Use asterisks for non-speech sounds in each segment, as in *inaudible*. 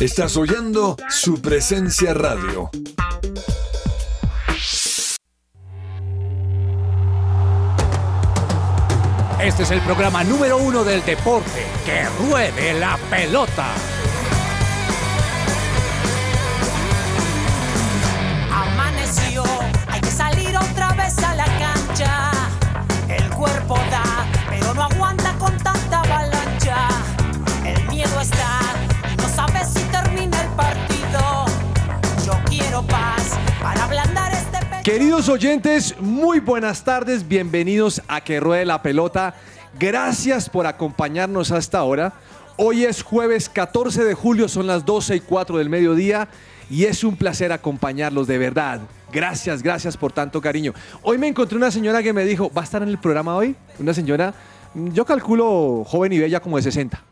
Estás oyendo su presencia radio. Este es el programa número uno del deporte. ¡Que ruede la pelota! Queridos oyentes, muy buenas tardes, bienvenidos a Que Ruede la Pelota. Gracias por acompañarnos hasta ahora. Hoy es jueves 14 de julio, son las 12 y 4 del mediodía y es un placer acompañarlos de verdad. Gracias, gracias por tanto cariño. Hoy me encontré una señora que me dijo, ¿va a estar en el programa hoy? Una señora, yo calculo joven y bella como de 60.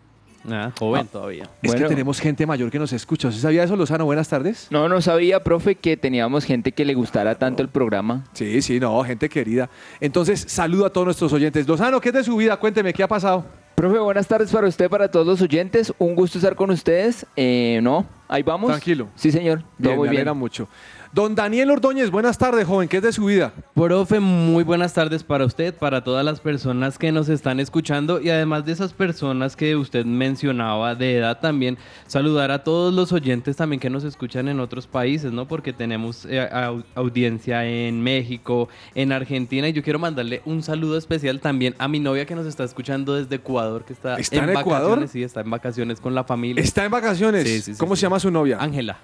Ah, joven todavía. Es Bueno. que tenemos gente mayor que nos escucha. ¿Usted sabía eso, Lozano? Buenas tardes. No, no sabía, profe, que teníamos gente que le gustara tanto el programa. Sí, sí, no, gente querida. Entonces, saludo a todos nuestros oyentes. Lozano, ¿qué es de su vida? Cuénteme, ¿qué ha pasado? Profe, buenas tardes para usted, para todos los oyentes. Un gusto estar con ustedes. Eh, no, ahí vamos. Tranquilo. Sí, señor. Todo Bien, muy me bien. mucho. Don Daniel Ordóñez, buenas tardes, joven. ¿Qué es de su vida? Profe, muy buenas tardes para usted, para todas las personas que nos están escuchando y además de esas personas que usted mencionaba de edad también, saludar a todos los oyentes también que nos escuchan en otros países, ¿no? Porque tenemos eh, au- audiencia en México, en Argentina y yo quiero mandarle un saludo especial también a mi novia que nos está escuchando desde Ecuador, que está, ¿Está en Ecuador? vacaciones, sí, está en vacaciones con la familia. Está en vacaciones. Sí, sí, sí, ¿Cómo se llama su novia? Ángela.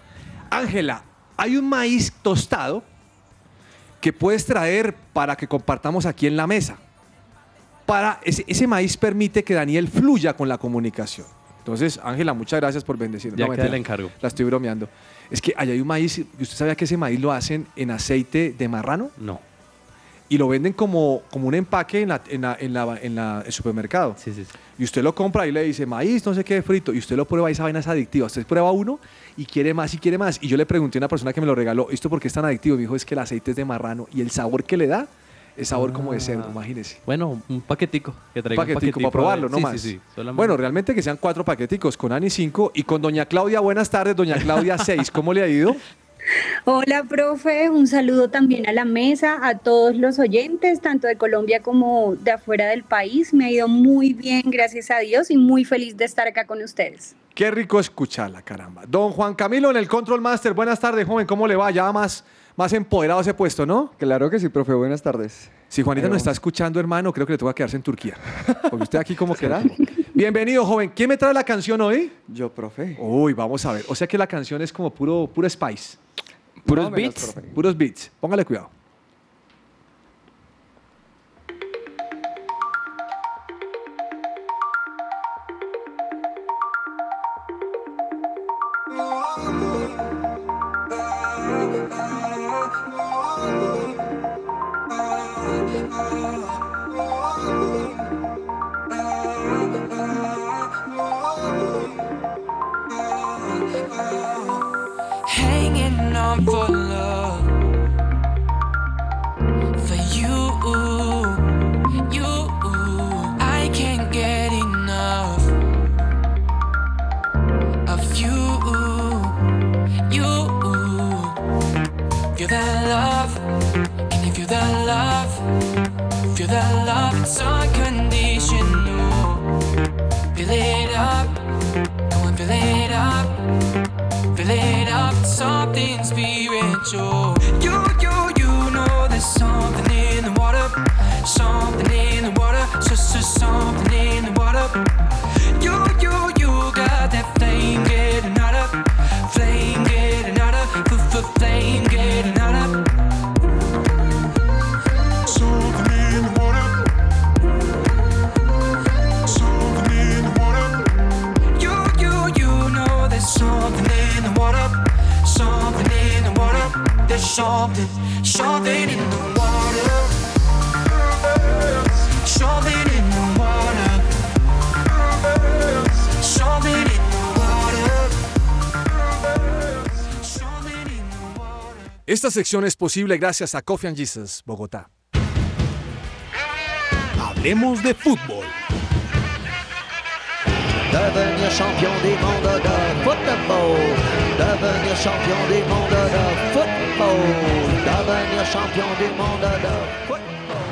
Ángela, hay un maíz tostado que puedes traer para que compartamos aquí en la mesa. Para ese, ese maíz permite que Daniel fluya con la comunicación. Entonces, Ángela, muchas gracias por bendecirnos. Ya No, queda mentira, el encargo. La estoy bromeando. Es que allá hay un maíz, ¿y ¿usted sabía que ese maíz lo hacen en aceite de marrano? No. Y lo venden como, como un empaque en, la, en, la- en la- en la- el supermercado. Sí, sí, sí. Y usted lo compra y le dice maíz, no sé qué, frito. Y usted lo prueba y esa vaina es adictiva. Usted prueba uno y quiere más y quiere más. Y yo le pregunté a una persona que me lo regaló, ¿esto por qué es tan adictivo? Y me dijo, es que el aceite es de marrano y el sabor que le da es sabor como de cerdo, Ah. imagínese. Bueno, un paquetico. Que Un traiga paquetico un para probarlo, no más. Bueno, realmente que sean cuatro paqueticos con Ani cinco y con Doña Claudia, buenas tardes, Doña Claudia seis. ¿Cómo le ha ido? Hola, profe. Un saludo también a la mesa, a todos los oyentes, tanto de Colombia como de afuera del país. Me ha ido muy bien, gracias a Dios, y muy feliz de estar acá con ustedes. Qué rico escucharla, caramba. Don Juan Camilo en el Control Master, buenas tardes, joven, ¿cómo le va? Ya más, más empoderado ese puesto, ¿no? Claro que sí, profe. Buenas tardes. Si Juanita Ahí nos está escuchando, hermano, creo que le toca quedarse en Turquía. Porque usted aquí como *laughs* queda. Bienvenido, joven. ¿Quién me trae la canción hoy? Yo, profe. Uy, vamos a ver. O sea que la canción es como puro, puro spice. Puros menos, beats. profe. Puros beats. Póngale cuidado. Something, something in the water. Something in the water. Something in the water. Something in the water. Esta sección es posible gracias a Coffee and Jesus, Bogotá. Hablemos de fútbol. devenir champion du monde de football, devenir champion du monde de football,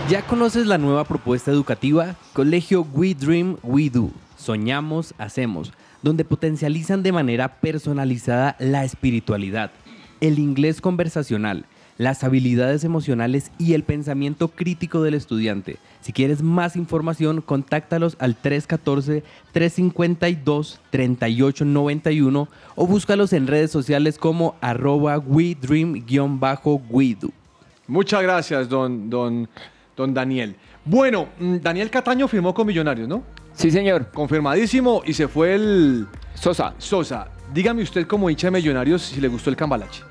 ¿Ya conoces la nueva propuesta educativa? Colegio We Dream, We Do. Soñamos, hacemos, donde potencializan de manera personalizada la espiritualidad, el inglés conversacional, las habilidades emocionales y el pensamiento crítico del estudiante. Si quieres más información, contáctalos al 314-352-3891 o búscalos en redes sociales como arroba we dream-we do. Muchas gracias, don, don, don Daniel. Bueno, mm, Daniel Cataño firmó con Millonarios, ¿no? Sí, señor. Confirmadísimo y se fue el Sosa. Sosa. Dígame usted como hincha de Millonarios si le gustó el cambalache.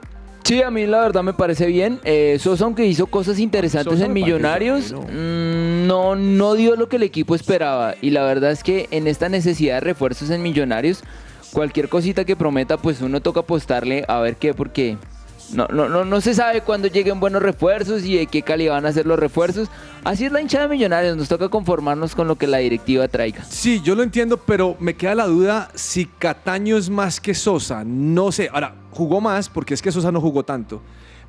Sí, a mí la verdad me parece bien. Eh, Sosa, aunque hizo cosas interesantes Sosa en Millonarios, mm, no, no dio lo que el equipo esperaba. Y la verdad es que en esta necesidad de refuerzos en Millonarios, cualquier cosita que prometa, pues uno toca apostarle a ver qué, porque no, no, no, no se sabe cuándo lleguen buenos refuerzos y de qué calidad van a ser los refuerzos. Así es la hinchada de Millonarios, nos toca conformarnos con lo que la directiva traiga. Sí, yo lo entiendo, pero me queda la duda si Cataño es más que Sosa. No sé. Ahora, jugó más porque es que Sosa no jugó tanto.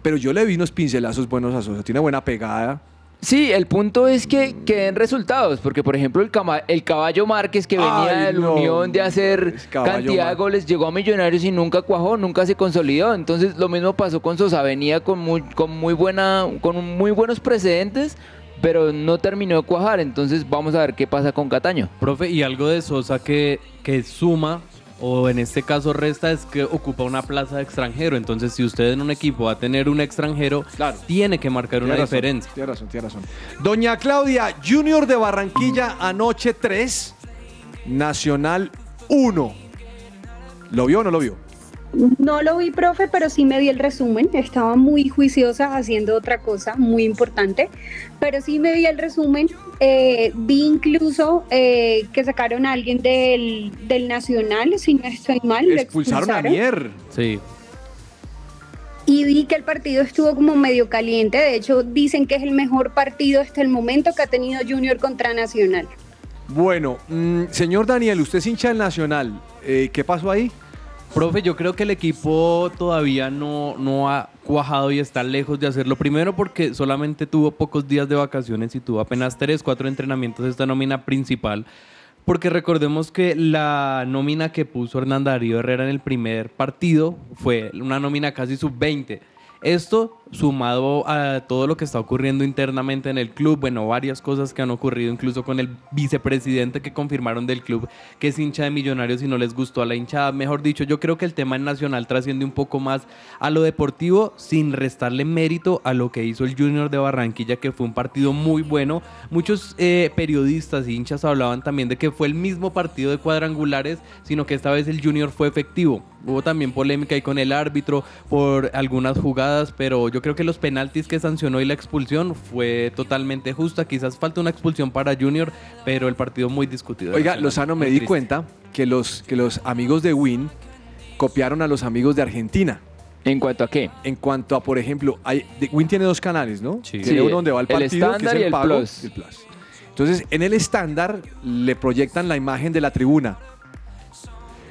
Pero yo le vi unos pincelazos buenos a Sosa. Tiene buena pegada. Sí, el punto es que, que den resultados, porque por ejemplo el, cama- el caballo Márquez que venía Ay, de la no, Unión de hacer cantidad de goles, llegó a Millonarios y nunca cuajó, nunca se consolidó. Entonces lo mismo pasó con Sosa, venía con muy, con muy buena, con muy buenos precedentes, pero no terminó de cuajar. Entonces vamos a ver qué pasa con Cataño. Profe, y algo de Sosa que, que suma, o en este caso resta, es que ocupa una plaza de extranjero. Entonces, si usted en un equipo va a tener un extranjero, Claro. tiene que marcar una razón, diferencia. Tiene razón, tiene razón. Doña Claudia, Junior de Barranquilla, anoche 3, Nacional 1. ¿Lo vio o no lo vio? No lo vi, profe, pero sí me vi el resumen. Estaba muy juiciosa haciendo otra cosa muy importante, pero sí me vi el resumen. Eh, vi incluso eh, que sacaron a alguien del, del Nacional, si no estoy mal. lo Expulsaron a Mier. Sí. Y vi que el partido estuvo como medio caliente. De hecho, dicen que es el mejor partido hasta el momento que ha tenido Junior contra Nacional. Bueno, mm, señor Daniel, usted es hincha del Nacional. Eh, ¿Qué pasó ahí? Profe, yo creo que el equipo todavía no, no ha cuajado y está lejos de hacerlo. Primero porque solamente tuvo pocos días de vacaciones y tuvo apenas 3, 4 entrenamientos esta nómina principal. Porque recordemos que la nómina que puso Hernán Darío Herrera en el primer partido fue una nómina casi sub-20. Esto sumado a todo lo que está ocurriendo internamente en el club, bueno, varias cosas que han ocurrido incluso con el vicepresidente que confirmaron del club que es hincha de millonarios y no les gustó a la hinchada. Mejor dicho, yo creo que el tema Nacional trasciende un poco más a lo deportivo sin restarle mérito a lo que hizo el Junior de Barranquilla, que fue un partido muy bueno. Muchos eh, periodistas y hinchas hablaban también de que fue el mismo partido de cuadrangulares, sino que esta vez el Junior fue efectivo. Hubo también polémica ahí con el árbitro por algunas jugadas, pero creo que los penaltis que sancionó y la expulsión fue totalmente justa. Quizás falta una expulsión para Junior, pero el partido muy discutido. Oiga, Nacional. Lozano, me Muy di triste. cuenta que los, que los amigos de Win copiaron a los amigos de Argentina. ¿En cuanto a qué? En cuanto a, por ejemplo, hay, Win tiene dos canales, ¿no? Sí. Tiene uno donde va el el partido, que es el, y el pago, plus. y el plus. Entonces, en el estándar le proyectan la imagen de la tribuna.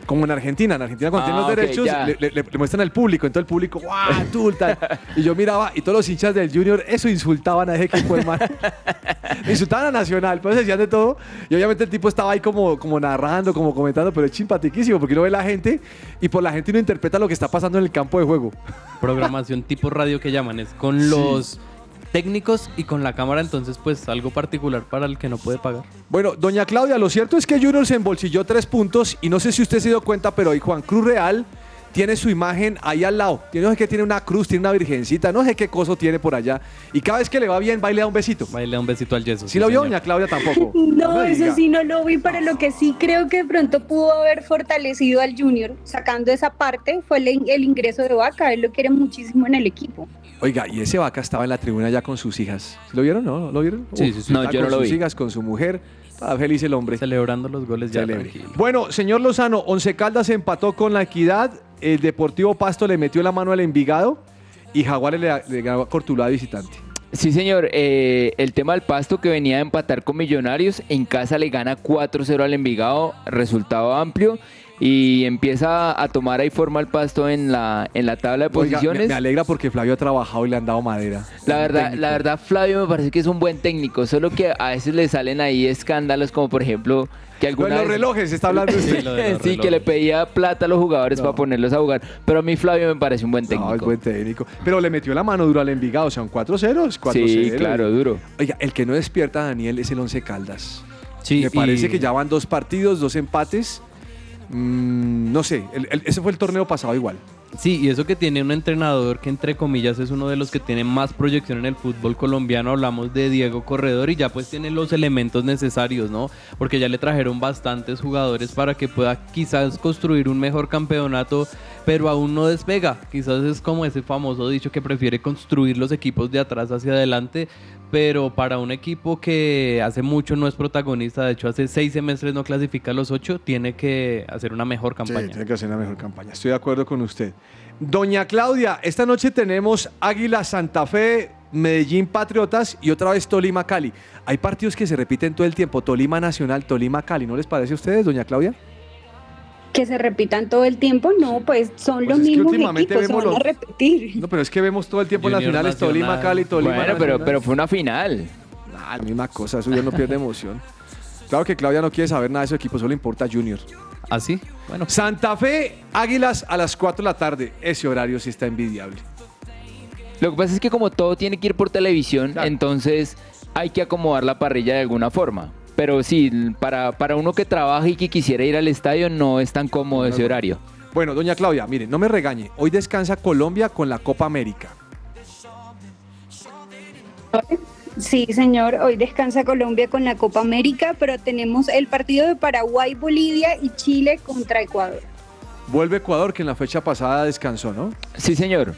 Como en Argentina. En Argentina cuando Ah, tienen los ok, derechos le, le- le muestran al público. Entonces el público, ¡guau! tú, tal! Y yo miraba y todos los hinchas del Junior eso insultaban a ese equipo, hermano. *laughs* insultaban a Nacional, pues decían de todo. Y obviamente el tipo estaba ahí como, como narrando, como comentando, pero es simpatiquísimo porque uno ve la gente y por la gente uno interpreta lo que está pasando en el campo de juego. Programación tipo radio que llaman, es con los técnicos y con la cámara, entonces pues algo particular para el que no puede pagar. Bueno, doña Claudia, lo cierto es que Junior se embolsilló tres puntos y no sé si usted se dio cuenta, pero hoy Juan Cruz Real tiene su imagen ahí al lado. Tiene, no sé qué tiene una cruz, tiene una virgencita, no sé qué coso tiene por allá. Y cada vez que le va bien, va y le da un besito. Baile un besito al yeso. ¿Sí lo vio, señor. doña Claudia? Tampoco. *laughs* No, eso sí no lo vi, pero lo que sí creo que de pronto pudo haber fortalecido al Junior sacando esa parte fue el, el ingreso de Vaca. Él lo quiere muchísimo en el equipo. Oiga, y ese vaca estaba en la tribuna ya con sus hijas. ¿Sí ¿Lo vieron? ¿No? ¿Lo vieron? Sí, sí, sí. No, yo no lo sus vi. hijas, con su mujer. Estaba feliz el hombre. Celebrando los goles ya Celebre. tranquilo. Bueno, señor Lozano, Once Caldas empató con la Equidad, el Deportivo Pasto le metió la mano al Envigado y Jaguares le, le ganó a Cortuluá de visitante. Sí, señor. eh, el tema del Pasto que venía a empatar con Millonarios, en casa le gana 4-0 al Envigado, resultado amplio. Y empieza a tomar ahí forma el Pasto en la, en la tabla de Oiga, me, posiciones. me alegra porque Flavio ha trabajado y le han dado madera. La verdad, la verdad, Flavio me parece que es un buen técnico, solo que a veces le salen ahí escándalos como por ejemplo que Lo de alguna los vez- relojes, está hablando *laughs* usted. Sí, lo de los sí, que le pedía plata a los jugadores para ponerlos a jugar. Pero a mí Flavio me parece un buen técnico. No, es buen técnico. Pero le metió la mano duro al Envigado, o sea, un 4-0, es 4-0. sí, claro, duro. Oiga, el que no despierta a Daniel es el Once Caldas. Sí, Me parece y- que ya van dos partidos, dos empates. Mm, no sé, ese fue el torneo pasado igual. Sí, y eso que tiene un entrenador que entre comillas es uno de los que tiene más proyección en el fútbol colombiano, hablamos de Diego Corredor y ya pues tiene los elementos necesarios, ¿no? Porque ya le trajeron bastantes jugadores para que pueda quizás construir un mejor campeonato, pero aún no despega. Quizás es como ese famoso dicho que prefiere construir los equipos de atrás hacia adelante, pero para un equipo que hace mucho no es protagonista, de hecho hace seis semestres no clasifica a los ocho, tiene que hacer una mejor Sí, campaña. tiene que hacer una mejor campaña. Estoy de acuerdo con usted. Doña Claudia, esta noche tenemos Águila Santa Fe, Medellín Patriotas y otra vez Tolima Cali. Hay partidos que se repiten todo el tiempo. Tolima Nacional, Tolima Cali. ¿No les parece a ustedes, doña Claudia? Que se repitan todo el tiempo, no, pues son Pues los mismos equipos, se van a repetir. No, pero es que vemos todo el tiempo en las finales Tolima. Cali, Tolima Bueno, pero, pero fue una final. Ah, la misma cosa, eso ya no pierde emoción. *laughs* Claro que Claudia no quiere saber nada de esos equipos, solo importa Junior. ¿Así? Bueno, Santa Fe, Águilas a las 4 de la tarde. Ese horario sí está envidiable. Lo que pasa es que como todo tiene que ir por televisión, Claro. entonces hay que acomodar la parrilla de alguna forma. Pero sí, para, para uno que trabaja y que quisiera ir al estadio no es tan cómodo ese horario. Bueno, doña Claudia, mire, no me regañe. Hoy descansa Colombia con la Copa América. Sí, señor, hoy descansa Colombia con la Copa América, pero tenemos el partido de Paraguay, Bolivia y Chile contra Ecuador. Vuelve Ecuador, que en la fecha pasada descansó, ¿no? Sí, señor.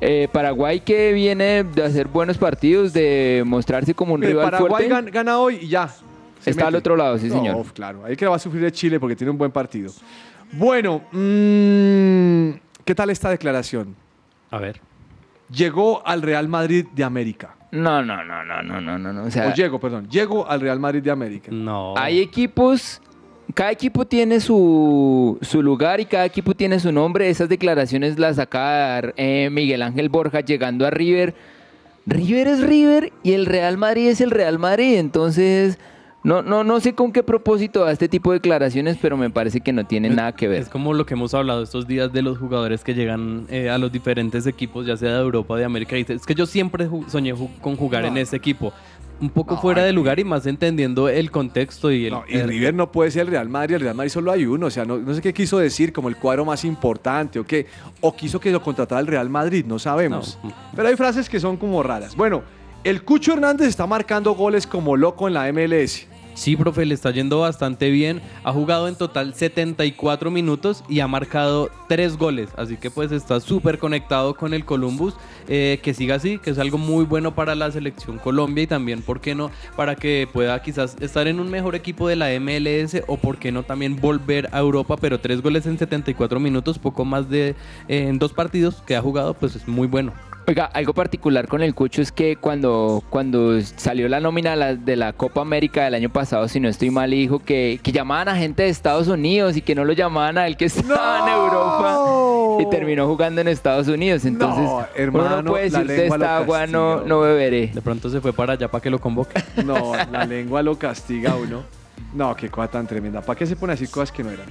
Eh, Paraguay que viene de hacer buenos partidos, de mostrarse como un Mire, rival Paraguay fuerte. gan- gana hoy y ya. Se Está al otro lado, sí, No, señor. claro. Ahí que va a sufrir de Chile porque tiene un buen partido. Bueno, mm, ¿qué tal esta declaración? a ver. Llegó al Real Madrid de América. No, no, no, no, no, no, no, no. O sea, O llego, perdón. Llego al Real Madrid de América. No. hay equipos, cada equipo tiene su, su lugar y cada equipo tiene su nombre. Esas declaraciones las dar eh, Miguel Ángel Borja llegando a River. River es River y el Real Madrid es el Real Madrid. Entonces, no, no, no sé con qué propósito da este tipo de declaraciones, pero me parece que no tienen nada que ver. Es como lo que hemos hablado estos días de los jugadores que llegan eh, a los diferentes equipos, ya sea de Europa o de América. Y dice, es que yo siempre ju- soñé ju- con jugar en ese equipo. Un poco No, fuera de lugar y más entendiendo el contexto y el... No, y el- River no puede ser el Real Madrid, el Real Madrid solo hay uno, o sea, no, no sé qué quiso decir como el cuadro más importante o qué, o quiso que lo contratara el Real Madrid, no sabemos. No. Pero hay frases que son como raras. Bueno, el Cucho Hernández está marcando goles como loco en la MLS. Sí, profe, le está yendo bastante bien. Ha jugado en total 74 minutos y ha marcado 3 goles. Así que pues está súper conectado con el Columbus. Eh, que siga así, que es algo muy bueno para la selección Colombia y también, ¿por qué no? Para que pueda quizás estar en un mejor equipo de la MLS o, ¿por qué no? También volver a Europa. Pero 3 goles en 74 minutos, poco más de eh, en dos partidos que ha jugado, pues es muy bueno. Oiga, algo particular con el Cucho es que cuando, cuando salió la nómina de la Copa América del año pasado, si no estoy mal, dijo que, que llamaban a gente de Estados Unidos y que no lo llamaban a él que estaba en Europa y terminó jugando en Estados Unidos. Entonces, No, uno hermano, no puede la decir de lengua lo esta agua no, no beberé. De pronto se fue para allá para que lo convoque. No, la *laughs* lengua lo castiga a uno. No, qué cosa tan tremenda. ¿Para qué se pone a decir cosas que no eran?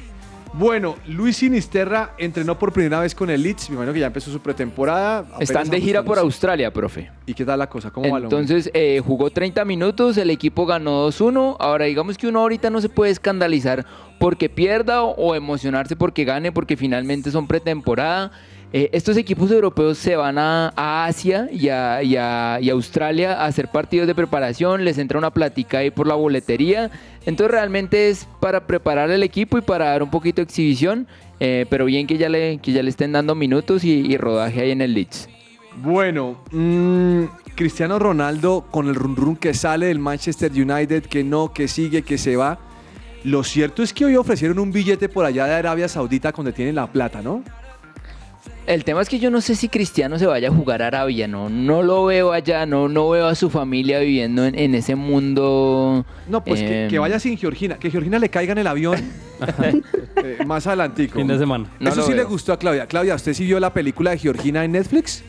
Bueno, Luis Sinisterra entrenó por primera vez con el Leeds. Me imagino que ya empezó su pretemporada. Están de gira por. Australia, profe. ¿Y qué tal la cosa? ¿Cómo va? Entonces eh, jugó 30 minutos, el equipo ganó 2-1. Ahora digamos que uno ahorita no se puede escandalizar porque pierda o, o emocionarse porque gane, porque finalmente son pretemporada. Eh, estos equipos europeos se van a, Asia y a, y Australia a hacer partidos de preparación, les entra una platica ahí por la boletería. Entonces realmente es para preparar el equipo y para dar un poquito de exhibición, eh, pero bien que ya, le, que ya le estén dando minutos y, y rodaje ahí en el Leeds. Bueno, mm, Cristiano Ronaldo con el run run que sale del Manchester United, que no, que sigue, que se va. Lo cierto es que hoy ofrecieron un billete por allá de Arabia Saudita donde tienen la plata, ¿no? El tema es que yo no sé si Cristiano se vaya a jugar a Arabia, no, no lo veo allá, no, no veo a su familia viviendo en, en ese mundo. No, pues que, em, que vaya sin Georgina. Que Georgina le caiga en el avión *laughs* eh, más adelantico. Fin de semana. No Eso sí le gustó a Claudia. Claudia, ¿usted sí vio la película de Georgina en Netflix?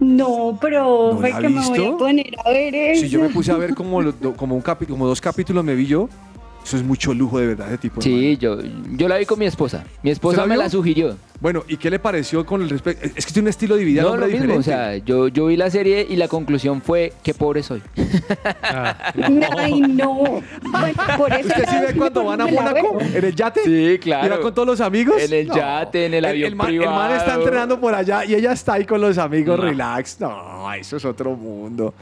No, pero ¿No fue que me voy visto? a poner a ver eso. Sí, yo me puse a ver *laughs* como, lo- do- como, un capi- como dos capítulos me vi yo. Eso es mucho lujo de verdad ese tipo. Sí, hermano. yo, yo la vi con mi esposa. Mi esposa la me vio? la sugirió. Bueno, ¿y qué le pareció con el respecto? Es que tiene un estilo de vida No, lo mismo, o sea, yo, yo vi la serie y la conclusión fue qué pobre soy. *laughs* Ay, no. Bueno, por eso ¿Usted sí ve cuando van a Mónaco? ¿En el yate? Sí, claro. ¿Y va con todos los amigos? En el yate, en el avión man, el man está privado. entrenando por allá y ella está ahí con los amigos, No. relax. No, eso es otro mundo.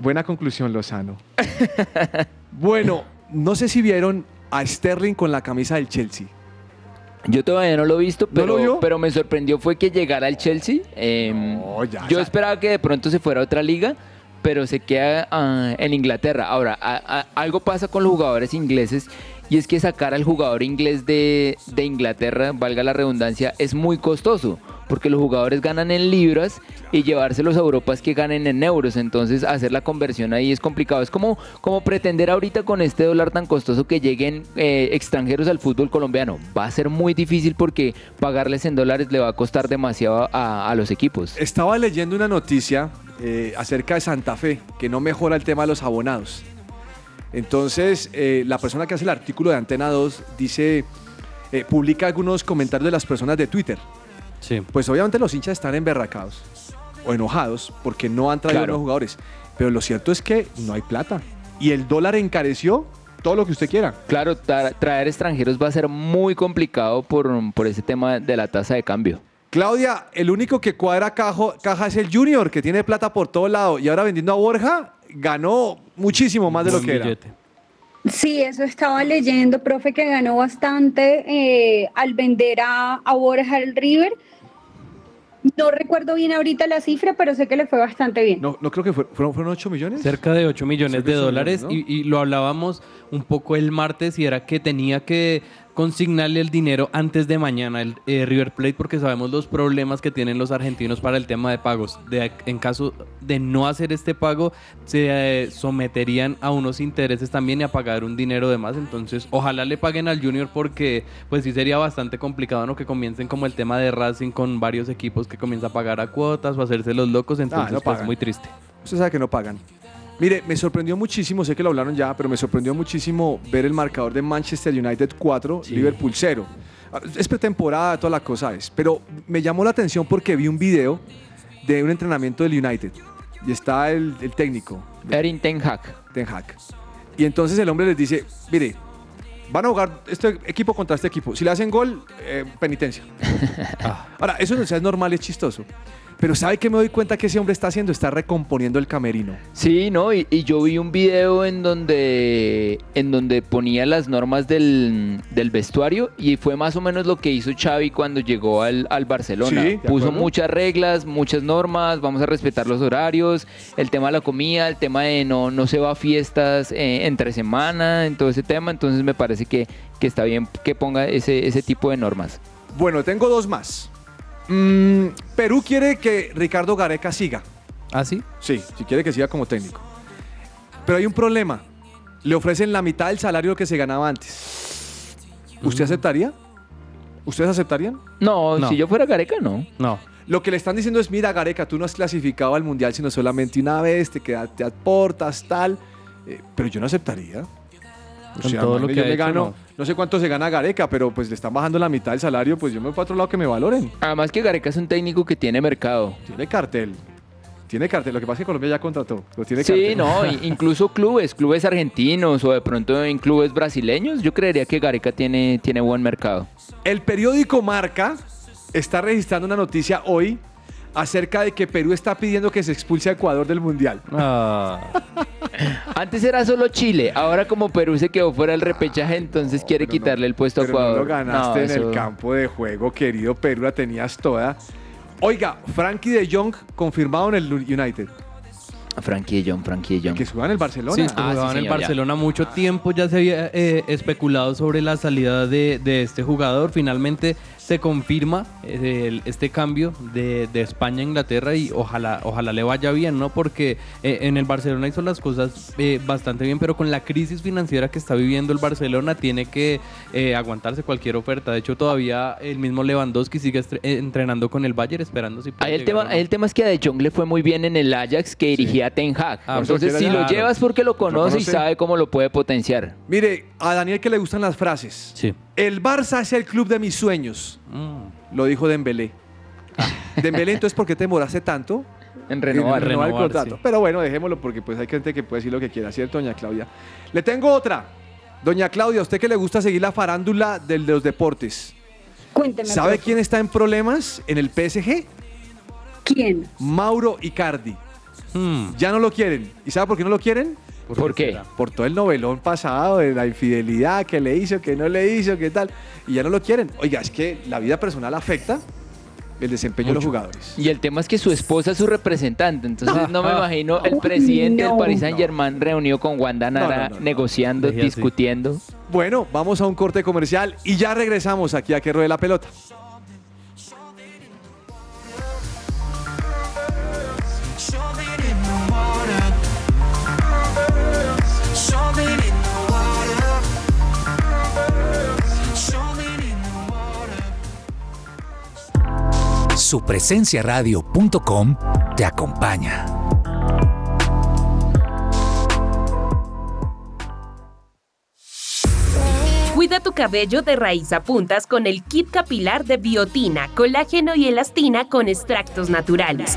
Buena conclusión, Lozano. *laughs* bueno, no sé si vieron a Sterling con la camisa del Chelsea. Yo todavía no lo he visto, ¿No pero, pero me sorprendió fue que llegara al Chelsea. Em, No, ya, yo ya. esperaba que de pronto se fuera a otra liga, pero se queda ah, en Inglaterra. Ahora, a- a- algo pasa con los jugadores ingleses y es que sacar al jugador inglés de, de Inglaterra, valga la redundancia, es muy costoso, porque los jugadores ganan en libras y llevárselos a Europa es que ganen en euros, entonces hacer la conversión ahí es complicado. Es como, como pretender ahorita con este dólar tan costoso que lleguen eh, extranjeros al fútbol colombiano. Va a ser muy difícil porque pagarles en dólares le va a costar demasiado a, los equipos. Estaba leyendo una noticia eh, acerca de Santa Fe, que no mejora el tema de los abonados. Entonces, eh, la persona que hace el artículo de Antena 2 dice, publica algunos comentarios de las personas de Twitter. Sí. Pues obviamente los hinchas están emberracados o enojados porque no han traído Claro. nuevos jugadores. Pero lo cierto es que no hay plata. Y el dólar encareció todo lo que usted quiera. Claro, tra- traer extranjeros va a ser muy complicado por, por ese tema de la tasa de cambio. Claudia, el único que cuadra cajo- caja es el Junior, que tiene plata por todo lado. Y ahora vendiendo a Borja, ganó muchísimo más de lo que era. Sí, eso estaba leyendo, profe, que ganó bastante eh, al vender a, a Borja al River. No recuerdo bien ahorita la cifra, pero sé que le fue bastante bien. No, no creo que fue- fueron, fueron 8 millones. Cerca de 8 millones Cerca de dólares millones, y, y lo hablábamos un poco el martes y era que tenía que consignarle el dinero antes de mañana el eh, River Plate porque sabemos los problemas que tienen los argentinos para el tema de pagos. De, en caso de no hacer este pago se eh, someterían a unos intereses también y a pagar un dinero de más. Entonces ojalá le paguen al Junior porque pues sí sería bastante complicado ¿no? que comiencen como el tema de Racing con varios equipos que comienza a pagar a cuotas o a hacerse los locos. Entonces Ah, no pues muy triste. Usted sabe que no pagan. Mire, me sorprendió muchísimo, sé que lo hablaron ya, pero me sorprendió muchísimo ver el marcador de Manchester United 4, Sí. Liverpool 0. Ah, Es pretemporada, toda la cosa es. Pero me llamó la atención porque vi un video de un entrenamiento del United. Y está el, el técnico, Erin Ten Hag. Ten Hag. Y entonces el hombre les dice, mire, van a jugar este equipo contra este equipo. Si le hacen gol, eh, penitencia. *laughs* Ahora, eso no sea, es normal, es chistoso. Pero ¿sabe qué me doy cuenta que ese hombre está haciendo? Está recomponiendo el camerino. Sí, no, y, y yo vi un video en donde, en donde ponía las normas del, del vestuario y fue más o menos lo que hizo Xavi cuando llegó al, al Barcelona. Sí, Puso acuerdo. muchas reglas, muchas normas, vamos a respetar los horarios, el tema de la comida, el tema de no, no se va a fiestas eh, entre semana, en todo ese tema, entonces me parece que, que está bien que ponga ese, ese tipo de normas. Bueno, tengo dos más. Mm, Perú quiere que Ricardo Gareca siga. ¿Ah, sí? Sí, si quiere que siga como técnico. Pero hay un problema. Le ofrecen la mitad del salario que se ganaba antes. ¿Usted aceptaría? ¿Ustedes aceptarían? No, No. si yo fuera Gareca, no. No. Lo que le están diciendo es, mira, Gareca, tú no has clasificado al Mundial sino solamente una vez, te, queda, te aportas, tal. Eh, pero yo no aceptaría. O sea, todo lo que yo ha me hecho, gano, no. no sé cuánto se gana Gareca, pero pues le están bajando la mitad del salario, pues yo me voy para otro lado que me valoren. Además que Gareca es un técnico que tiene mercado. Tiene cartel. Tiene cartel. Lo que pasa es que Colombia ya contrató. Pero tiene Sí, cartel. no, *laughs* incluso clubes, clubes argentinos o de pronto en clubes brasileños, yo creería que Gareca tiene, tiene buen mercado. El periódico Marca está registrando una noticia hoy acerca de que Perú está pidiendo que se expulse a Ecuador del Mundial. Ah, Antes era solo Chile, ahora como Perú se quedó fuera del repechaje, entonces quiere no- quitarle el puesto a pero Ecuador. No lo ganaste No, en eso- el campo de juego, querido Perú, la tenías toda. Oiga, Frankie de Jong confirmado en el United. Frankie de Jong, Frankie de Jong. Que suba en el Barcelona. Sí, Ah, sí, en señor, ya. Barcelona mucho tiempo, ya se había eh, especulado sobre la salida de, de este jugador. Finalmente se confirma eh, el- este cambio de, de España a Inglaterra y ojalá, ojalá le vaya bien, ¿no? Porque eh, en el Barcelona hizo las cosas eh, bastante bien, pero con la crisis financiera que está viviendo el Barcelona tiene que eh, aguantarse cualquier oferta. De hecho, todavía el mismo Lewandowski sigue entrenando con el Bayern esperando si puede Ahí el, tema, ahí el tema es que a De Jong le fue muy bien en el Ajax que dirigía a Ten Hag. Ah, Entonces, si lo claro. llevas porque lo conoce y conoce. sabe cómo lo puede potenciar. Mire, a Daniel que le gustan las frases. Sí. El Barça es el club de mis sueños, Mm. lo dijo Dembélé. Dembélé, entonces, ¿por qué te demoraste tanto En en renovar. renovar el renovar, contrato? sí. Pero bueno, dejémoslo porque pues hay gente que puede decir lo que quiera, ¿cierto, doña Claudia? Le tengo otra. Doña Claudia, ¿a usted que le gusta seguir la farándula del- de los deportes? Cuénteme. ¿Sabe quién está en problemas en el PSG? ¿Quién? Mauro Icardi. Mm. Ya no lo quieren. ¿Y sabe por qué no lo quieren? ¿Por qué? será? Por todo el novelón pasado de la infidelidad que le hizo, que no le hizo, que tal. Y ya no lo quieren. Oiga, es que la vida personal afecta el desempeño de los jugadores. Y el tema es que su esposa es su representante, entonces no me *laughs* imagino el presidente del no. Paris Saint Germain reunido con Wanda No, no, Nara no, no. negociando, así. discutiendo. Bueno, vamos a un corte comercial y ya regresamos aquí a que ruede la pelota. Supresenciaradio.com te acompaña. Cuida tu cabello de raíz a puntas con el kit capilar de biotina, colágeno y elastina con extractos naturales.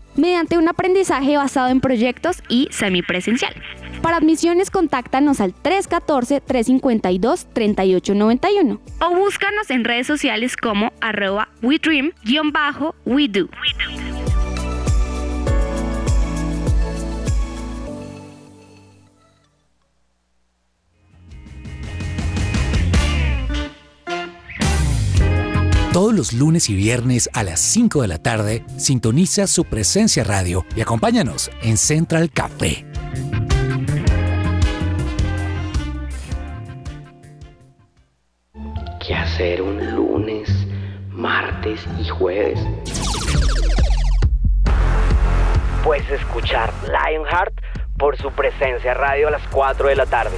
mediante un aprendizaje basado en proyectos y semipresencial. Para admisiones, contáctanos al 314-352-3891 o búscanos en redes sociales como arroba WeDream-WeDo. Todos los lunes y viernes a las 5 de la tarde, sintoniza su presencia radio y acompáñanos en Central Café. ¿Qué hacer un lunes, martes y jueves? Pues escuchar Lionheart por su presencia radio a las 4 de la tarde.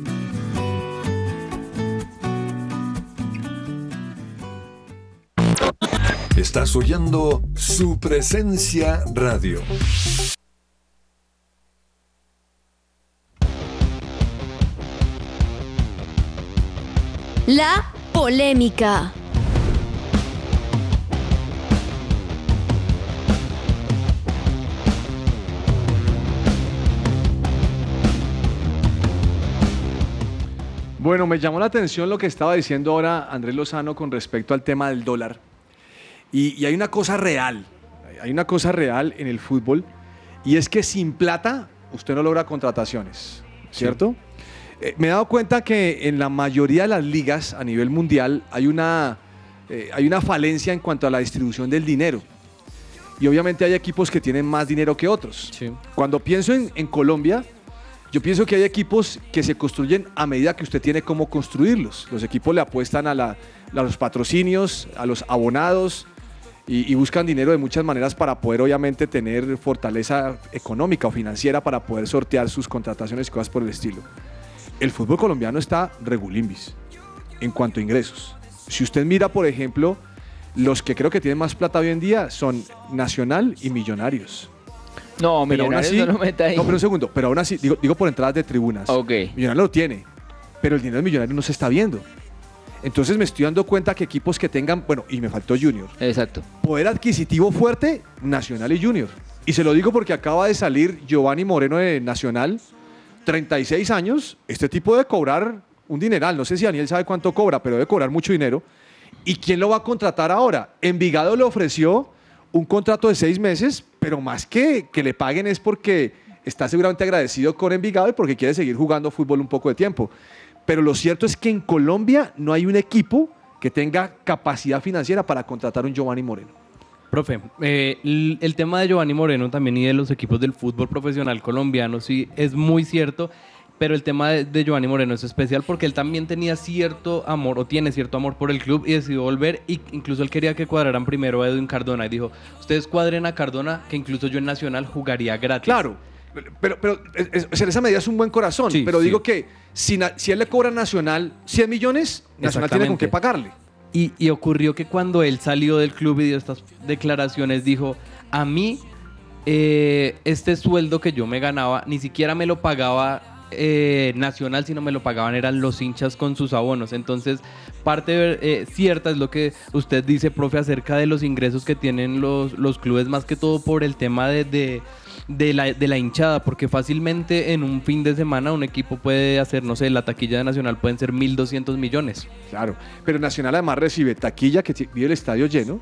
Estás oyendo su presencia radio. La polémica. Bueno, me llamó la atención lo que estaba diciendo ahora Andrés Lozano con respecto al tema del dólar. Y, y hay una cosa real, hay una cosa real en el fútbol, y es que sin plata usted no logra contrataciones, ¿cierto? Eh, me he dado cuenta que en la mayoría de las ligas a nivel mundial hay una, eh, hay una falencia en cuanto a la distribución del dinero. Y obviamente hay equipos que tienen más dinero que otros. Cuando pienso en, en Colombia, yo pienso que hay equipos que se construyen a medida que usted tiene cómo construirlos. Los equipos le apuestan a, la- a los patrocinios, a los abonados y, y buscan dinero de muchas maneras para poder obviamente tener fortaleza económica o financiera para poder sortear sus contrataciones y cosas por el estilo. El fútbol colombiano está regulimbis en cuanto a ingresos. Si usted mira, por ejemplo, los que creo que tienen más plata hoy en día son Nacional y Millonarios. No, Pero aún Millonarios así, no lo meta ahí. no, pero un segundo, pero aún así, digo, digo por entradas de tribunas. Ok. Millonarios lo tiene, pero el dinero de Millonarios no se está viendo. Entonces me estoy dando cuenta que equipos que tengan, bueno, y me faltó Junior. Exacto. Poder adquisitivo fuerte, Nacional y Junior. Y se lo digo porque acaba de salir Giovanni Moreno de Nacional, 36 años. Este tipo debe cobrar un dineral. No sé si Daniel sabe cuánto cobra, pero debe cobrar mucho dinero. ¿Y quién lo va a contratar ahora? Envigado le ofreció un contrato de seis meses, pero más que que le paguen es porque está seguramente agradecido con Envigado y porque quiere seguir jugando fútbol un poco de tiempo. Pero lo cierto es que en Colombia no hay un equipo que tenga capacidad financiera para contratar un Giovanni Moreno. Profe, eh, el, tema de Giovanni Moreno también y de los equipos del fútbol profesional colombiano sí es muy cierto, pero el tema de, de Giovanni Moreno es especial porque él también tenía cierto amor o tiene cierto amor por el club y decidió volver y incluso él quería que cuadraran primero a Edwin Cardona y dijo, ustedes cuadren a Cardona que incluso yo en Nacional jugaría gratis. Claro, pero, pero es- es- o sea, en esa medida es un buen corazón. Sí, pero sí. digo que si, él le cobra a Nacional 100 millones, Nacional tiene con qué pagarle. Y, y ocurrió que cuando él salió del club y dio estas declaraciones, dijo, a mí eh, este sueldo que yo me ganaba, ni siquiera me lo pagaba eh, Nacional, sino me lo pagaban eran los hinchas con sus abonos. Entonces, parte eh, cierta es lo que usted dice, profe, acerca de los ingresos que tienen los, los clubes, más que todo por el tema de... de de la, de la hinchada, porque fácilmente en un fin de semana un equipo puede hacer, no sé, la taquilla de Nacional pueden ser 1.200 millones. Claro, pero Nacional además recibe taquilla que vive el estadio lleno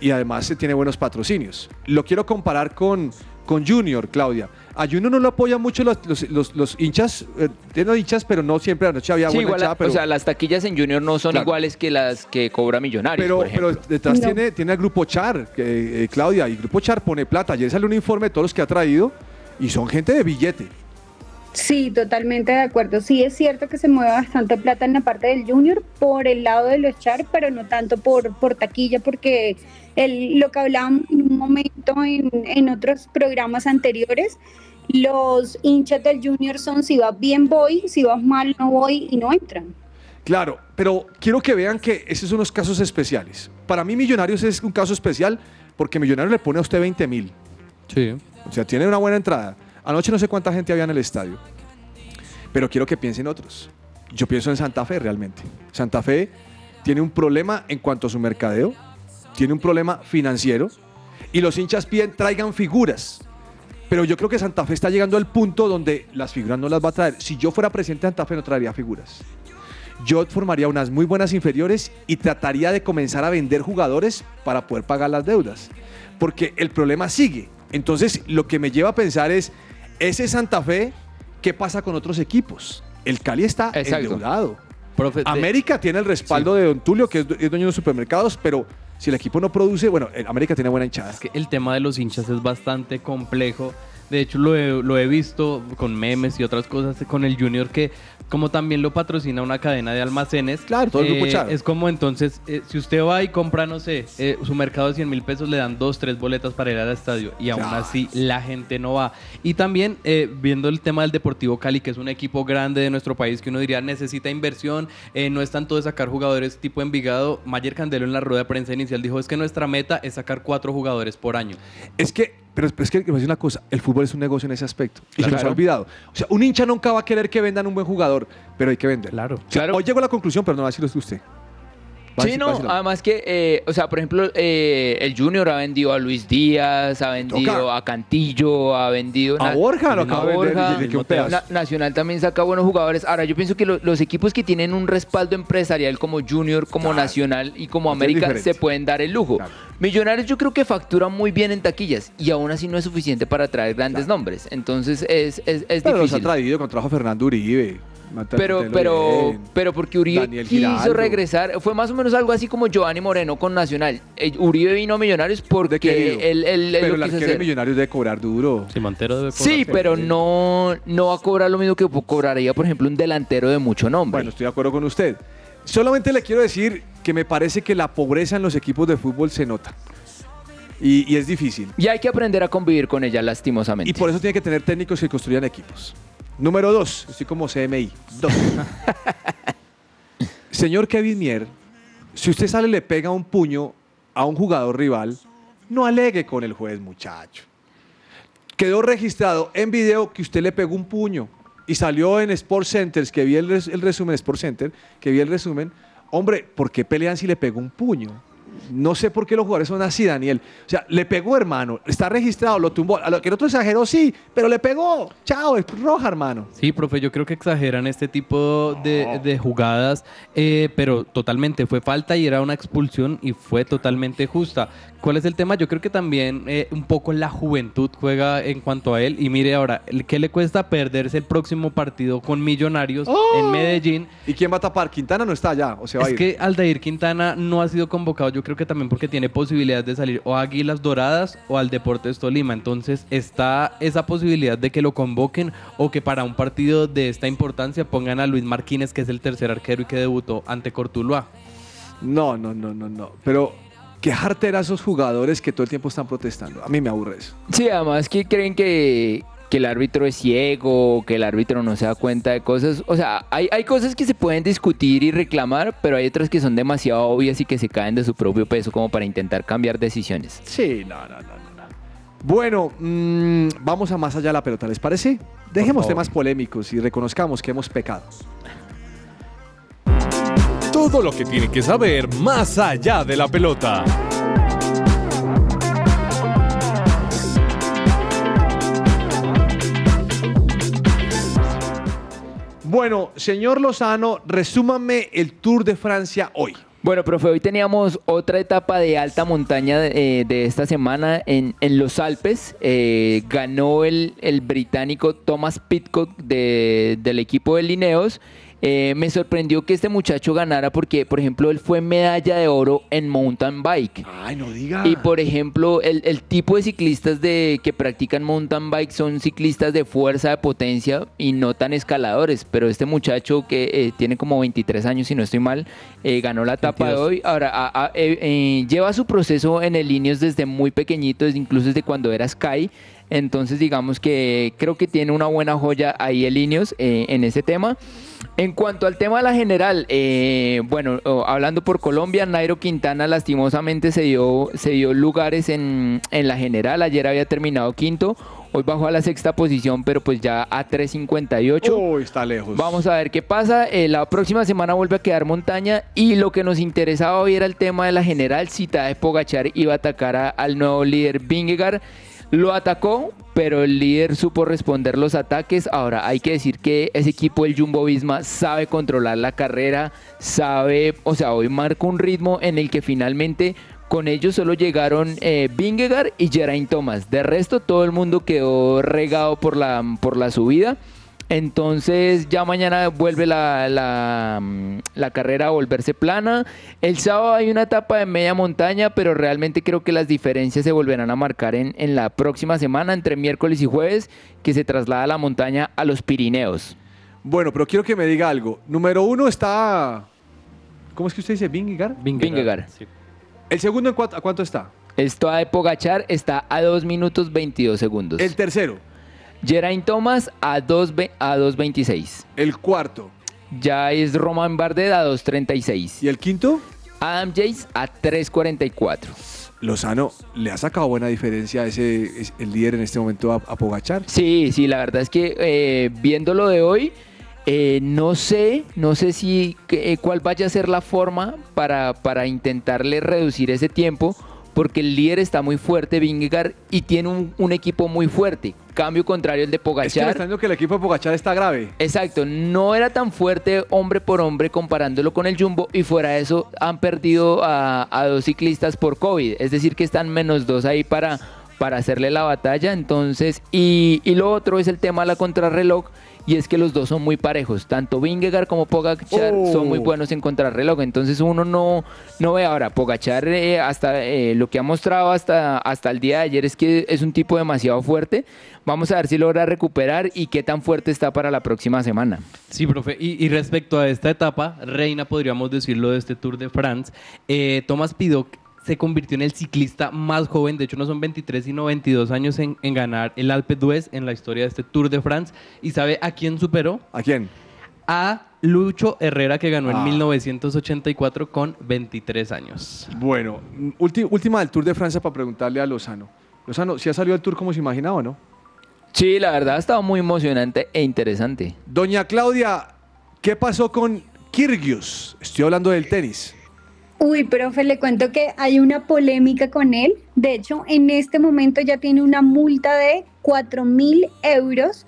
y además se tiene buenos patrocinios. Lo quiero comparar con, con Junior, Claudia. A Junior no lo apoyan mucho los, los, los- los hinchas, eh, tiene hinchas, pero no siempre anoche había Sí, buena igual, hinchada, pero, o sea, las taquillas en Junior no son Claro. iguales que las que cobra Millonarios, pero, por ejemplo. pero detrás No. tiene, tiene el Grupo Char, que, eh, Claudia, y Grupo Char pone plata. Ayer salió un informe de todos los que ha traído y son gente de billete. Sí, totalmente de acuerdo. Sí, es cierto que se mueve bastante plata en la parte del junior por el lado de los char, pero no tanto por, por taquilla, porque el, lo que hablábamos en un momento en, en otros programas anteriores, los hinchas del junior son si vas bien voy, si vas mal no voy y no entran. Claro, pero quiero que vean que esos son unos casos especiales. Para mí Millonarios es un caso especial porque Millonarios le pone a usted 20 mil. Sí. O sea, tiene una buena entrada. Anoche no sé cuánta gente había en el estadio. Pero quiero que piensen otros. Yo pienso en Santa Fe realmente. Santa Fe tiene un problema en cuanto a su mercadeo, tiene un problema financiero y los hinchas piden traigan figuras. Pero yo creo que Santa Fe está llegando al punto donde las figuras no las va a traer. Si yo fuera presidente de Santa Fe no traería figuras. Yo formaría unas muy buenas inferiores y trataría de comenzar a vender jugadores para poder pagar las deudas. Porque el problema sigue. Entonces, lo que me lleva a pensar es, ese Santa Fe, ¿qué pasa con otros equipos? El Cali está Exacto. endeudado. América tiene el respaldo de Don Tulio, que es, du- es dueño de los supermercados, pero si el equipo no produce, bueno, América tiene buena hinchada. que el tema de los hinchas es bastante complejo. De hecho, lo he, lo he visto con memes y otras cosas con el Junior que, como también lo patrocina una cadena de almacenes. Claro, todo el grupo eh, Char. Es como entonces, eh, si usted va y compra, no sé, eh, su mercado de 100 mil pesos, le dan dos, tres boletas para ir al estadio y aún Claro. así la gente no va. Y también, eh, viendo el tema del Deportivo Cali, que es un equipo grande de nuestro país que uno diría necesita inversión, no es tanto de sacar jugadores tipo Envigado. Mayer Candelo en la rueda de prensa inicial dijo es que nuestra meta es sacar cuatro jugadores por año. Es que, pero, es que, decir una cosa, el fútbol es un negocio en ese aspecto. Y se nos ha Claro. olvidado. O sea, un hincha nunca va a querer que vendan un buen jugador, pero hay que vender. Claro. Hoy llegó a la conclusión, pero no va a decirlo usted. Sí, no, además que, eh, o sea, por ejemplo, eh, el Junior ha vendido a Luis Díaz, ha vendido Toca. a Cantillo, ha vendido... A Borja lo acaba de vender, Borja. pedazo. Na- Nacional también saca buenos jugadores. Ahora, yo pienso que lo- los equipos que tienen un respaldo empresarial como Junior, como Nacional y como Es América diferente. se pueden dar el lujo. Millonarios yo creo que facturan muy bien en taquillas y aún así no es suficiente para traer grandes nombres. Entonces es, es, es Pero los ha difícil. traído, contrajo a Fernando Uribe. Pero, pero, bien. pero porque Uribe Daniel quiso Giraldo. regresar, fue más o menos algo así como Giovanni Moreno con Nacional. Eh, Uribe vino a Millonarios porque él, él- él Pero lo el quiso arquero de hacer. Millonarios debe cobrar duro. Sí, Montero debe Sí, pero no, no va a cobrar lo mismo que cobraría, por ejemplo, un delantero de mucho nombre. Bueno, estoy de acuerdo con usted. Solamente le quiero decir que me parece que la pobreza en los equipos de fútbol se nota. Y, y es difícil. Y hay que aprender a convivir con ella, lastimosamente. Y por eso tiene que tener técnicos que construyan equipos. Número dos, estoy como CMI. Dos. *laughs* Señor Kevin Mier, si usted sale y le pega un puño a un jugador rival, no alegue con el juez, muchacho. Quedó registrado en video que usted le pegó un puño y salió en Sports Centers, que vi el, res- el resumen, Sports Center, que vi el resumen. Hombre, ¿por qué pelean si le pegó un puño? No sé por qué los jugadores son así, Daniel. O sea, le pegó, hermano. Está registrado, lo tumbó. A lo que el otro exageró, sí, pero le pegó. Chao, es roja, hermano. Sí, profe, yo creo que exageran este tipo de, de jugadas, eh, pero totalmente fue falta y era una expulsión y fue totalmente justa. ¿Cuál es el tema? Yo creo que también eh, un poco la juventud juega en cuanto a él. Y mire ahora, ¿qué le cuesta perderse el próximo partido con Millonarios en Medellín? ¿Y quién va a tapar? Quintana no está allá, o se va es a ir. que Aldair Quintana no ha sido convocado, yo creo que también porque tiene posibilidad de salir o a Águilas Doradas o al Deportes Tolima. Entonces está esa posibilidad de que lo convoquen o que para un partido de esta importancia pongan a Luis Marquínez, que es el tercer arquero y que debutó ante Cortuluá. No, no, no, no, no. Pero qué jartera esos jugadores que todo el tiempo están protestando. A mí me aburre eso. Sí, además que creen que, que el árbitro es ciego, que el árbitro no se da cuenta de cosas. O sea, hay, hay cosas que se pueden discutir y reclamar, pero hay otras que son demasiado obvias y que se caen de su propio peso como para intentar cambiar decisiones. Sí, no, no, no, no. no. Bueno, mm, vamos a más allá de la pelota, ¿les parece? Dejemos temas polémicos y reconozcamos que hemos pecado. Todo lo que tiene que saber más allá de la pelota. Bueno, señor Lozano, resúmame el Tour de Francia hoy. Bueno, profe, hoy teníamos otra etapa de alta montaña eh, de esta semana en, en los Alpes. Eh, ganó el, el británico Thomas Pitcock de- del equipo de Lineos. Eh, me sorprendió que este muchacho ganara porque, por ejemplo, él fue medalla de oro en mountain bike. Ay, no diga. Y por ejemplo, el, el tipo de ciclistas de, que practican mountain bike son ciclistas de fuerza, de potencia y no tan escaladores. Pero este muchacho que eh, tiene como 23 años, si no estoy mal, eh, ganó la etapa de 22. hoy. Ahora, a- a- eh, lleva su proceso en el Ineos desde muy pequeñito, desde incluso desde cuando era Sky. Entonces, digamos que creo que tiene una buena joya ahí el Ineos eh, en ese tema. En cuanto al tema de la general, eh, bueno, oh, hablando por Colombia, Nairo Quintana lastimosamente se dio, se dio lugares en, en la general. Ayer había terminado quinto, hoy bajó a la sexta posición, pero pues ya a 3.58. Uy, está lejos. Vamos a ver qué pasa. Eh, la próxima semana vuelve a quedar montaña y lo que nos interesaba hoy era el tema de la general. Cita de Pogachar iba a atacar a- al nuevo líder Vingegaard. Lo atacó, pero el líder supo responder los ataques. Ahora hay que decir que ese equipo, el Jumbo Visma, sabe controlar la carrera, sabe, o sea, hoy marca un ritmo en el que finalmente con ellos solo llegaron eh, y Geraint Thomas. De resto, todo el mundo quedó regado por la, por la subida. Entonces ya mañana vuelve la, la, mm, la carrera a volverse plana. El sábado hay una etapa de media montaña, pero realmente creo que las diferencias se volverán a marcar en, en la próxima semana, entre miércoles y jueves, que se traslada la montaña a los Pirineos. Bueno, pero quiero que me diga algo. Número uno está. ¿Cómo es que usted dice? ¿Vingegaard? Vingegaard. ¿El segundo en cuánto- a cuánto está? Esto de Pogachar está a 2 minutos 22 segundos. El tercero. Geraint Thomas a 2 ve- a 2.26. El cuarto. Ya es Roman Bardet a 2.36. ¿Y el quinto? Adam Jace a 3.44. Lozano le ha sacado buena diferencia ese es el líder en este momento a, a Pogachar. Sí, sí, la verdad es que eh, viendo lo de hoy, Eh, no sé, no sé si eh, cuál vaya a ser la forma para, para intentarle reducir ese tiempo, porque el líder está muy fuerte, Vingegaard, y tiene un, un equipo muy fuerte. Cambio contrario el de Es que me Pogachar. está diciendo que el equipo de Pogachar está grave. Exacto, no era tan fuerte hombre por hombre comparándolo con el Jumbo y fuera de eso han perdido a, a dos ciclistas por COVID, es decir que están menos dos ahí para, para hacerle la batalla, entonces, y, y lo otro es el tema de la contrarreloj y es que los dos son muy parejos, tanto Vingegaard como Pogachar Oh. son muy buenos en contrarreloj, entonces uno no, no ve ahora, Pogachar eh, hasta eh, lo que ha mostrado hasta, hasta el día de ayer es que es un tipo demasiado fuerte, vamos a ver si logra recuperar y qué tan fuerte está para la próxima semana. Sí, profe. Y, y respecto a esta etapa, reina, podríamos decirlo, de este Tour de France, eh, Thomas Pidoc se convirtió en el ciclista más joven, de hecho no son 23 sino 22 años en, en ganar el Alpe d'Huez en la historia de este Tour de France. ¿Y sabe a quién superó? ¿A quién? A Lucho Herrera que ganó Ah. en 1984 con 23 años. Bueno, ulti- última del Tour de Francia para preguntarle a Lozano. Lozano, ¿si ha salido el Tour como se imaginaba o no? Sí, la verdad ha estado muy emocionante e interesante. Doña Claudia, ¿qué pasó con Kyrgios? Estoy hablando del tenis. Uy, profe, le cuento que hay una polémica con él. De hecho, en este momento ya tiene una multa de 4 mil euros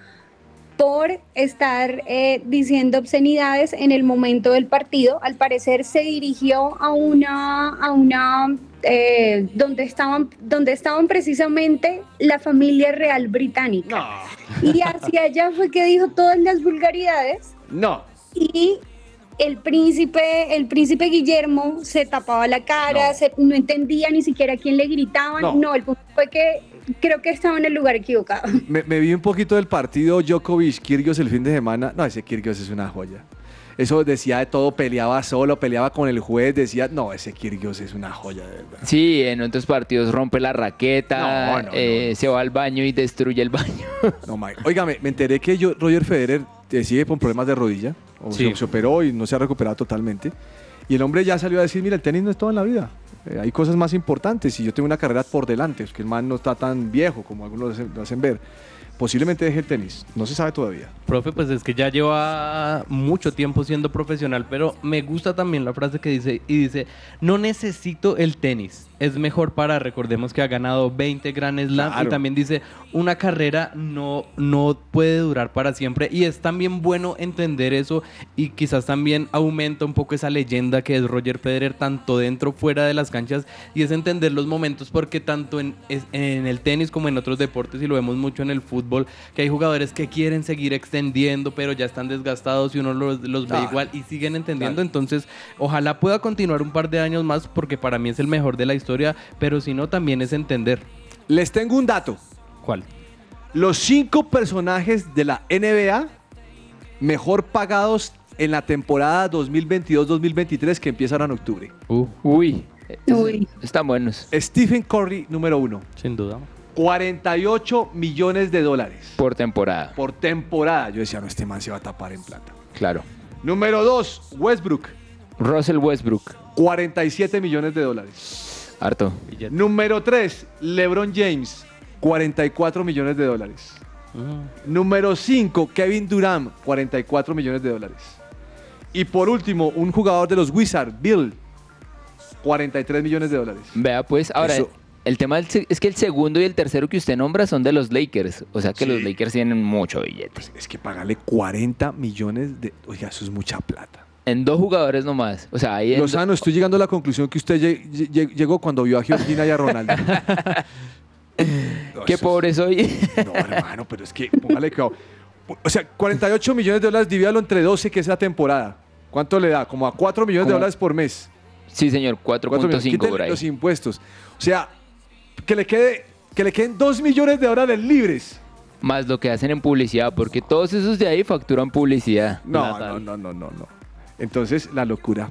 por estar eh, diciendo obscenidades en el momento del partido. Al parecer se dirigió a una, a una eh, donde estaban, donde estaban precisamente la familia real británica. Y hacia allá fue que dijo todas las vulgaridades No. y el príncipe, el príncipe Guillermo se tapaba la cara, se- no, entendía ni siquiera a quién le gritaban. No. No. el punto fue que creo que estaba en el lugar equivocado. *laughs* Me, me vi un poquito del partido Djokovic-Kyrgios el fin de semana. No, ese Kyrgios es una joya. Eso decía de todo, peleaba solo, peleaba con el juez, decía, no, ese Kyrgios es una joya, de verdad. Sí, en otros partidos rompe la raqueta, No, no, eh, se va al baño y destruye el baño. No, Mike. Óigame, me enteré que yo, Roger Federer sigue con problemas de rodilla. O Sí. se, se operó y no se ha recuperado totalmente. Y el hombre ya salió a decir, mira, el tenis no es todo en la vida. Eh, hay cosas más importantes y yo tengo una carrera por delante. Es que el man no está tan viejo como algunos lo hacen, lo hacen ver. Posiblemente deje el tenis. No se sabe todavía. Profe, pues es que ya lleva mucho tiempo siendo profesional, pero me gusta también la frase que dice, y dice, no necesito el tenis, es mejor para, recordemos que ha ganado 20 Grand Slam, Claro. y también dice, una carrera no, no puede durar para siempre, y es también bueno entender eso, y quizás también aumenta un poco esa leyenda que es Roger Federer, tanto dentro, fuera de las canchas, y es entender los momentos, porque tanto en, en el tenis como en otros deportes, y lo vemos mucho en el fútbol, que hay jugadores que quieren seguir extendiendo, pero ya están desgastados y uno los, los ve Claro. igual y siguen entendiendo. Entonces, ojalá pueda continuar un par de años más, porque para mí es el mejor de la historia, pero si no, también es entender. Les tengo un dato. ¿Cuál? Los cinco personajes de la NBA mejor pagados en la temporada 2022-2023 que empieza ahora en octubre. Uy, Uy. están buenos. Stephen Curry, número uno. Sin duda. 48 millones de dólares Por temporada, por temporada. Yo decía, no, este man se va a tapar en plata. claro. Número dos, Westbrook. Russell Westbrook, 47 millones de dólares. Harto. Número 3, LeBron James, 44 millones de dólares. Número 5, Kevin Durant, 44 millones de dólares. Y por último, un jugador de los Wizards, Bill, 43 millones de dólares. Vea pues, ahora, Eso- el tema es que el segundo y el tercero que usted nombra son de los Lakers, o sea que Sí. los Lakers tienen mucho billete. Es que pagarle 40 millones de... Oiga, eso es mucha plata. En dos jugadores nomás, o sea, ahí Lozano, estoy llegando a la conclusión que usted lle- lle- llegó cuando vio a Georgina y a Ronaldo. *laughs* No, Qué eso es- pobre soy. No, hermano, pero es que, póngale cuidado. O sea, 48 millones de dólares, divídalo entre 12, que es la temporada. ¿Cuánto le da? Como a 4 millones de dólares por mes. sí, señor, 4 millones. 4.5 por ahí. los impuestos. O sea, que le, quede, que le queden 2 millones de dólares libres. Más lo que hacen en publicidad, porque todos esos de ahí facturan publicidad. No, no, no, no, no, no. Entonces, la locura.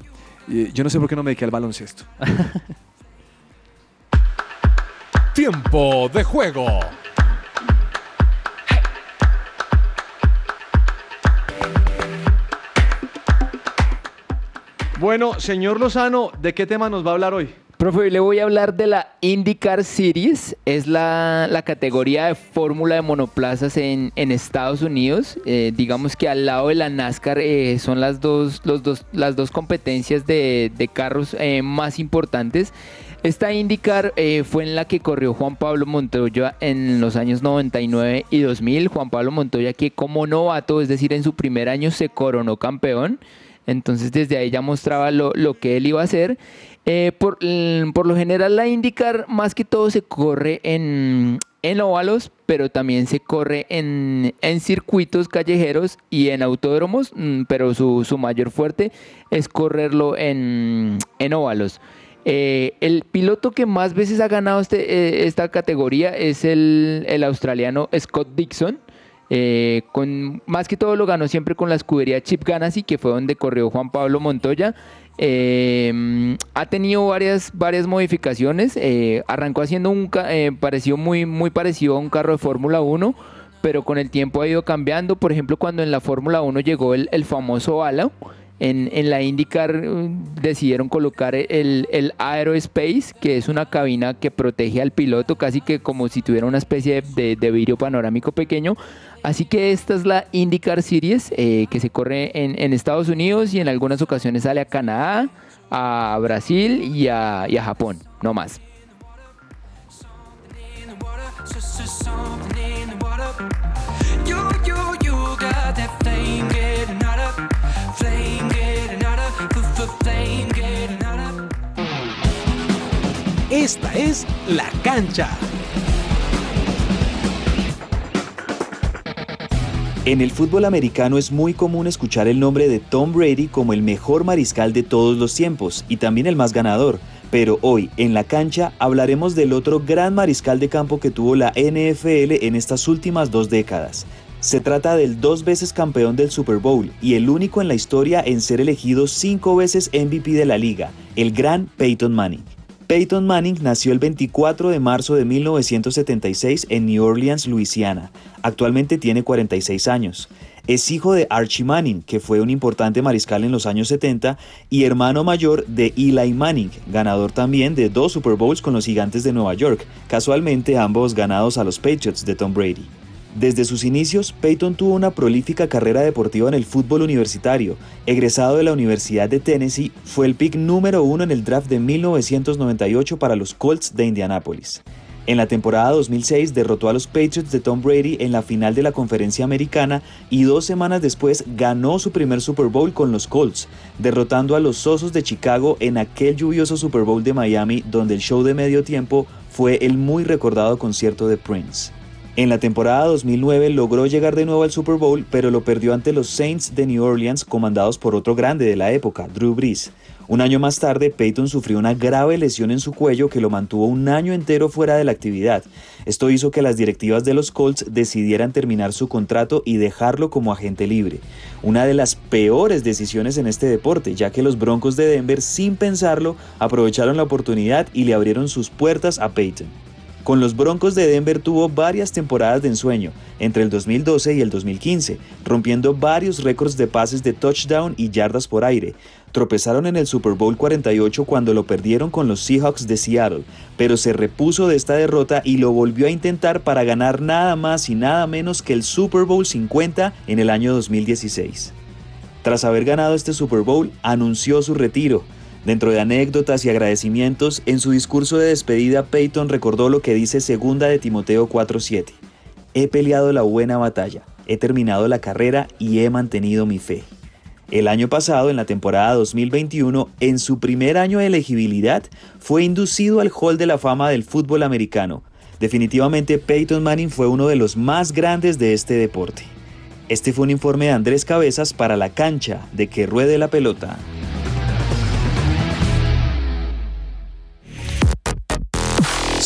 Y yo no sé por qué no me dediqué al baloncesto. *laughs* Tiempo de juego. Bueno, señor Lozano, ¿de qué tema nos va a hablar hoy? Profe, hoy le voy a hablar de la IndyCar Series. Es la, la categoría de fórmula de monoplazas en, en Estados Unidos. Eh, digamos que al lado de la NASCAR eh, son las dos, los dos, las dos competencias de, de carros eh, más importantes. Esta IndyCar fue en la que corrió Juan Pablo Montoya en los años 99 y 2000. Juan Pablo Montoya que como novato, es decir, en su primer año se coronó campeón. Entonces desde ahí ya mostraba lo, lo que él iba a hacer. Eh, por, mm, por lo general la IndyCar más que todo se corre en, en óvalos, pero también se corre en, en circuitos callejeros y en autódromos, mm, pero su, su mayor fuerte es correrlo en, en óvalos. Eh, el piloto que más veces ha ganado este, eh, esta categoría es el, el australiano Scott Dixon. Eh, con, más que todo lo ganó siempre con la escudería Chip Ganassi, que fue donde corrió Juan Pablo Montoya. Eh, ha tenido varias, varias modificaciones. eh, arrancó haciendo un eh, parecido muy, muy parecido a un carro de Fórmula 1, pero con el tiempo ha ido cambiando. Por ejemplo, cuando en la Fórmula 1 llegó el, el famoso halo, en, en la IndyCar eh, decidieron colocar el, el Aerospace, que es una cabina que protege al piloto, casi que como si tuviera una especie de, de- de vidrio panorámico pequeño. Así que esta es la IndyCar Series, eh, que se corre en, en Estados Unidos y en algunas ocasiones sale a Canadá, a Brasil y a, y a Japón, no más. Esta es La Cancha. En el fútbol americano es muy común escuchar el nombre de Tom Brady como el mejor mariscal de todos los tiempos y también el más ganador. Pero hoy, en la cancha, hablaremos del otro gran mariscal de campo que tuvo la NFL en estas últimas dos décadas. Se trata del dos veces campeón del Super Bowl y el único en la historia en ser elegido cinco veces MVP de la liga, el gran Peyton Manning. Peyton Manning nació el 24 de marzo de 1976 en New Orleans, Luisiana. Actualmente tiene 46 años. Es hijo de Archie Manning, que fue un importante mariscal en los años 70, y hermano mayor de Eli Manning, ganador también de dos Super Bowls con los Gigantes de Nueva York, casualmente ambos ganados a los Patriots de Tom Brady. Desde sus inicios, Peyton tuvo una prolífica carrera deportiva en el fútbol universitario. Egresado de la Universidad de Tennessee, fue el pick número uno en el draft de 1998 para los Colts de Indianápolis. En la temporada 2006 derrotó a los Patriots de Tom Brady en la final de la conferencia americana y dos semanas después ganó su primer Super Bowl con los Colts, derrotando a los Osos de Chicago en aquel lluvioso Super Bowl de Miami donde el show de medio tiempo fue el muy recordado concierto de Prince. En la temporada 2009 logró llegar de nuevo al Super Bowl, pero lo perdió ante los Saints de New Orleans, comandados por otro grande de la época, Drew Brees. Un año más tarde, Peyton sufrió una grave lesión en su cuello que lo mantuvo un año entero fuera de la actividad. Esto hizo que las directivas de los Colts decidieran terminar su contrato y dejarlo como agente libre. Una de las peores decisiones en este deporte, ya que los Broncos de Denver, sin pensarlo, aprovecharon la oportunidad y le abrieron sus puertas a Peyton. Con los Broncos de Denver tuvo varias temporadas de ensueño, entre el 2012 y el 2015, rompiendo varios récords de pases de touchdown y yardas por aire. Tropezaron en el Super Bowl 48 cuando lo perdieron con los Seahawks de Seattle, pero se repuso de esta derrota y lo volvió a intentar para ganar nada más y nada menos que el Super Bowl 50 en el año 2016. Tras haber ganado este Super Bowl, anunció su retiro. Dentro de anécdotas y agradecimientos, en su discurso de despedida, Peyton recordó lo que dice segunda de Timoteo 4:7. He peleado la buena batalla, he terminado la carrera y he mantenido mi fe. El año pasado, en la temporada 2021, en su primer año de elegibilidad, fue inducido al Hall de la Fama del fútbol americano. Definitivamente Peyton Manning fue uno de los más grandes de este deporte. Este fue un informe de Andrés Cabezas para la cancha de que ruede la pelota.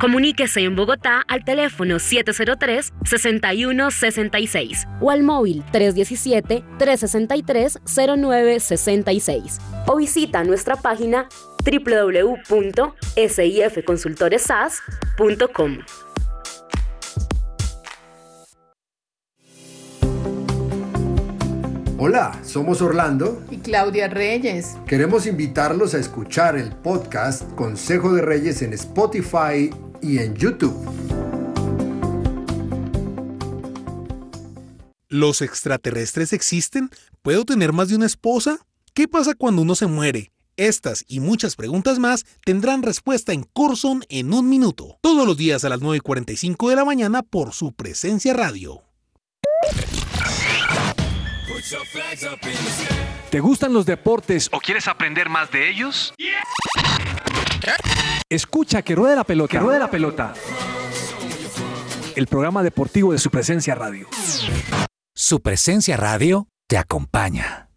Comuníquese en Bogotá al teléfono 703-6166 o al móvil 317-363-0966 o visita nuestra página www.sifconsultoresas.com. Hola, somos Orlando. Y Claudia Reyes. Queremos invitarlos a escuchar el podcast Consejo de Reyes en Spotify y en YouTube. ¿Los extraterrestres existen? ¿Puedo tener más de una esposa? ¿Qué pasa cuando uno se muere? Estas y muchas preguntas más tendrán respuesta en Corson en un minuto, todos los días a las 9.45 de la mañana por su presencia radio. ¿Te gustan los deportes o quieres aprender más de ellos? Escucha que ruede la pelota. Que ruede la pelota. El programa deportivo de su presencia radio. Su presencia radio te acompaña.